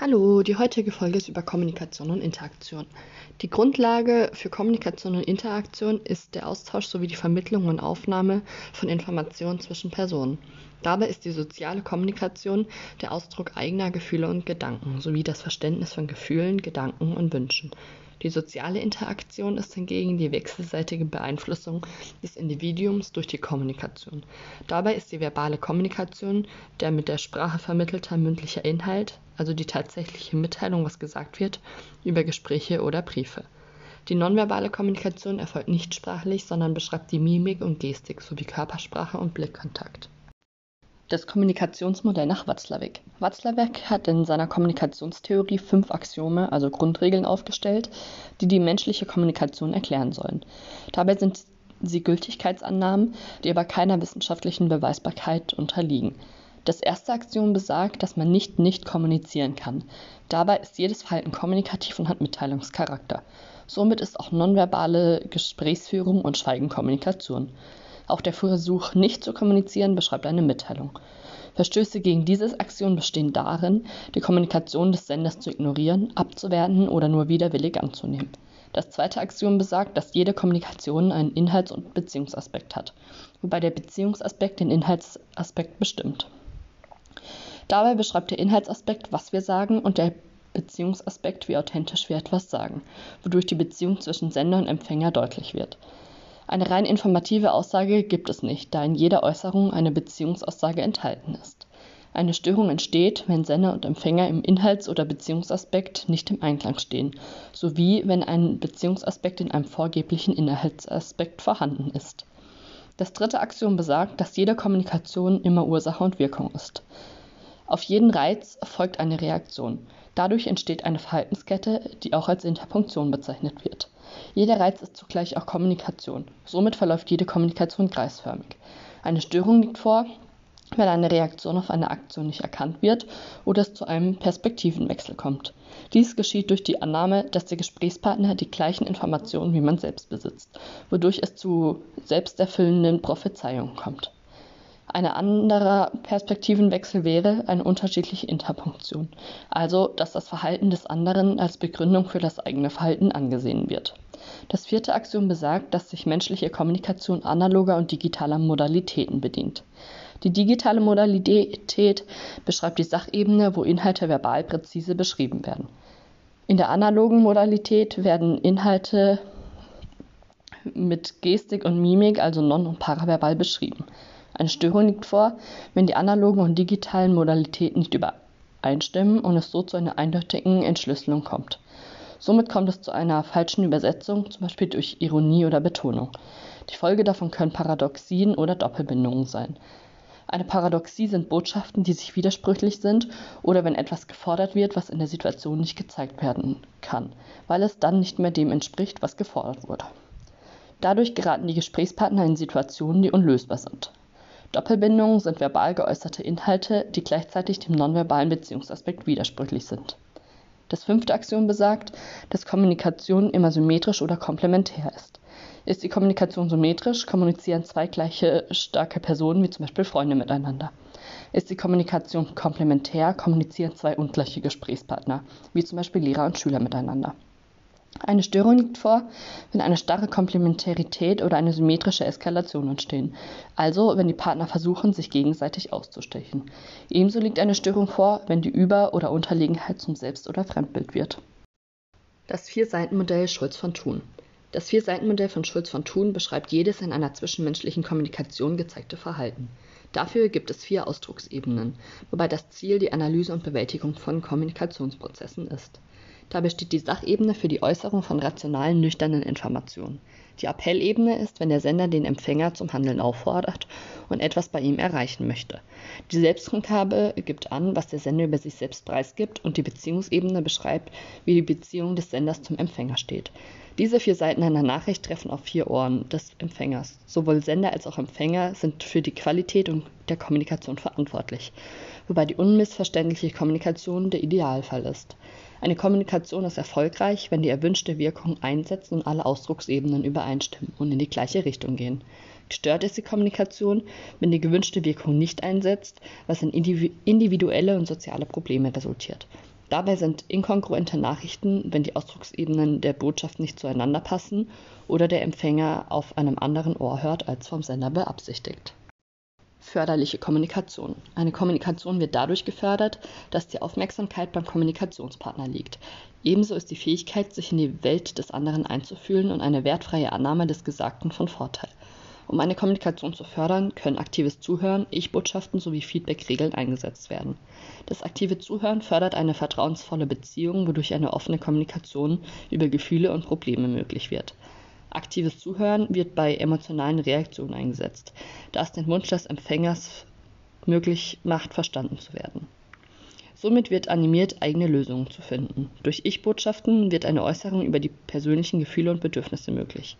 Hallo, die heutige Folge ist über Kommunikation und Interaktion. Die Grundlage für Kommunikation und Interaktion ist der Austausch sowie die Vermittlung und Aufnahme von Informationen zwischen Personen. Dabei ist die soziale Kommunikation der Ausdruck eigener Gefühle und Gedanken sowie das Verständnis von Gefühlen, Gedanken und Wünschen. Die soziale Interaktion ist hingegen die wechselseitige Beeinflussung des Individuums durch die Kommunikation. Dabei ist die verbale Kommunikation der mit der Sprache vermittelte mündliche Inhalt, also die tatsächliche Mitteilung, was gesagt wird, über Gespräche oder Briefe. Die nonverbale Kommunikation erfolgt nicht sprachlich, sondern beschreibt die Mimik und Gestik sowie Körpersprache und Blickkontakt das Kommunikationsmodell nach Watzlawick. Watzlawick hat in seiner Kommunikationstheorie fünf Axiome, also Grundregeln, aufgestellt, die die menschliche Kommunikation erklären sollen. Dabei sind sie Gültigkeitsannahmen, die aber keiner wissenschaftlichen Beweisbarkeit unterliegen. Das erste Axiom besagt, dass man nicht nicht kommunizieren kann. Dabei ist jedes Verhalten kommunikativ und hat Mitteilungscharakter. Somit ist auch nonverbale Gesprächsführung und Schweigen Kommunikation. Auch der Versuch, nicht zu kommunizieren, beschreibt eine Mitteilung. Verstöße gegen dieses Axiom bestehen darin, die Kommunikation des Senders zu ignorieren, abzuwerten oder nur widerwillig anzunehmen. Das zweite Axiom besagt, dass jede Kommunikation einen Inhalts- und Beziehungsaspekt hat, wobei der Beziehungsaspekt den Inhaltsaspekt bestimmt. Dabei beschreibt der Inhaltsaspekt, was wir sagen, und der Beziehungsaspekt, wie authentisch wir etwas sagen, wodurch die Beziehung zwischen Sender und Empfänger deutlich wird. Eine rein informative Aussage gibt es nicht, da in jeder Äußerung eine Beziehungsaussage enthalten ist. Eine Störung entsteht, wenn Sender und Empfänger im Inhalts- oder Beziehungsaspekt nicht im Einklang stehen, sowie wenn ein Beziehungsaspekt in einem vorgeblichen Inhaltsaspekt vorhanden ist. Das dritte Axiom besagt, dass jede Kommunikation immer Ursache und Wirkung ist. Auf jeden Reiz folgt eine Reaktion. Dadurch entsteht eine Verhaltenskette, die auch als Interpunktion bezeichnet wird. Jeder Reiz ist zugleich auch Kommunikation. Somit verläuft jede Kommunikation kreisförmig. Eine Störung liegt vor, wenn eine Reaktion auf eine Aktion nicht erkannt wird oder es zu einem Perspektivenwechsel kommt. Dies geschieht durch die Annahme, dass der Gesprächspartner die gleichen Informationen wie man selbst besitzt, wodurch es zu selbsterfüllenden Prophezeiungen kommt. Ein anderer Perspektivenwechsel wäre eine unterschiedliche Interpunktion, also dass das Verhalten des anderen als Begründung für das eigene Verhalten angesehen wird. Das vierte Axiom besagt, dass sich menschliche Kommunikation analoger und digitaler Modalitäten bedient. Die digitale Modalität beschreibt die Sachebene, wo Inhalte verbal präzise beschrieben werden. In der analogen Modalität werden Inhalte mit Gestik und Mimik, also non- und paraverbal beschrieben. Eine Störung liegt vor, wenn die analogen und digitalen Modalitäten nicht übereinstimmen und es so zu einer eindeutigen Entschlüsselung kommt. Somit kommt es zu einer falschen Übersetzung, zum Beispiel durch Ironie oder Betonung. Die Folge davon können Paradoxien oder Doppelbindungen sein. Eine Paradoxie sind Botschaften, die sich widersprüchlich sind oder wenn etwas gefordert wird, was in der Situation nicht gezeigt werden kann, weil es dann nicht mehr dem entspricht, was gefordert wurde. Dadurch geraten die Gesprächspartner in Situationen, die unlösbar sind. Doppelbindungen sind verbal geäußerte Inhalte, die gleichzeitig dem nonverbalen Beziehungsaspekt widersprüchlich sind. Das fünfte Axiom besagt, dass Kommunikation immer symmetrisch oder komplementär ist. Ist die Kommunikation symmetrisch, kommunizieren zwei gleiche starke Personen, wie zum Beispiel Freunde miteinander. Ist die Kommunikation komplementär, kommunizieren zwei ungleiche Gesprächspartner, wie zum Beispiel Lehrer und Schüler miteinander. Eine Störung liegt vor, wenn eine starre Komplementarität oder eine symmetrische Eskalation entstehen, also wenn die Partner versuchen, sich gegenseitig auszustechen. Ebenso liegt eine Störung vor, wenn die Über- oder Unterlegenheit zum Selbst- oder Fremdbild wird. Das Vier-Seiten-Modell Schulz von Thun. Das Vier-Seiten-Modell von Schulz von Thun beschreibt jedes in einer zwischenmenschlichen Kommunikation gezeigte Verhalten. Dafür gibt es vier Ausdrucksebenen, wobei das Ziel die Analyse und Bewältigung von Kommunikationsprozessen ist. Dabei steht die Sachebene für die Äußerung von rationalen, nüchternen Informationen. Die Appellebene ist, wenn der Sender den Empfänger zum Handeln auffordert und etwas bei ihm erreichen möchte. Die Selbstkongabe gibt an, was der Sender über sich selbst preisgibt und die Beziehungsebene beschreibt, wie die Beziehung des Senders zum Empfänger steht. Diese vier Seiten einer Nachricht treffen auf vier Ohren des Empfängers. Sowohl Sender als auch Empfänger sind für die Qualität der Kommunikation verantwortlich, wobei die unmissverständliche Kommunikation der Idealfall ist. Eine Kommunikation ist erfolgreich, wenn die erwünschte Wirkung einsetzt und alle Ausdrucksebenen übereinstimmen und in die gleiche Richtung gehen. Gestört ist die Kommunikation, wenn die gewünschte Wirkung nicht einsetzt, was in individuelle und soziale Probleme resultiert. Dabei sind inkongruente Nachrichten, wenn die Ausdrucksebenen der Botschaft nicht zueinander passen oder der Empfänger auf einem anderen Ohr hört als vom Sender beabsichtigt. Förderliche Kommunikation. Eine Kommunikation wird dadurch gefördert, dass die Aufmerksamkeit beim Kommunikationspartner liegt. Ebenso ist die Fähigkeit, sich in die Welt des anderen einzufühlen und eine wertfreie Annahme des Gesagten von Vorteil. Um eine Kommunikation zu fördern, können aktives Zuhören, Ich-Botschaften sowie Feedback-Regeln eingesetzt werden. Das aktive Zuhören fördert eine vertrauensvolle Beziehung, wodurch eine offene Kommunikation über Gefühle und Probleme möglich wird. Aktives Zuhören wird bei emotionalen Reaktionen eingesetzt, da es den Wunsch des Empfängers möglich macht, verstanden zu werden. Somit wird animiert, eigene Lösungen zu finden. Durch Ich-Botschaften wird eine Äußerung über die persönlichen Gefühle und Bedürfnisse möglich.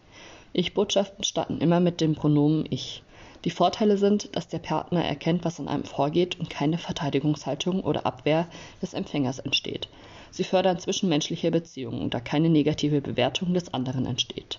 Ich-Botschaften starten immer mit dem Pronomen Ich. Die Vorteile sind, dass der Partner erkennt, was in einem vorgeht und keine Verteidigungshaltung oder Abwehr des Empfängers entsteht. Sie fördern zwischenmenschliche Beziehungen, da keine negative Bewertung des anderen entsteht.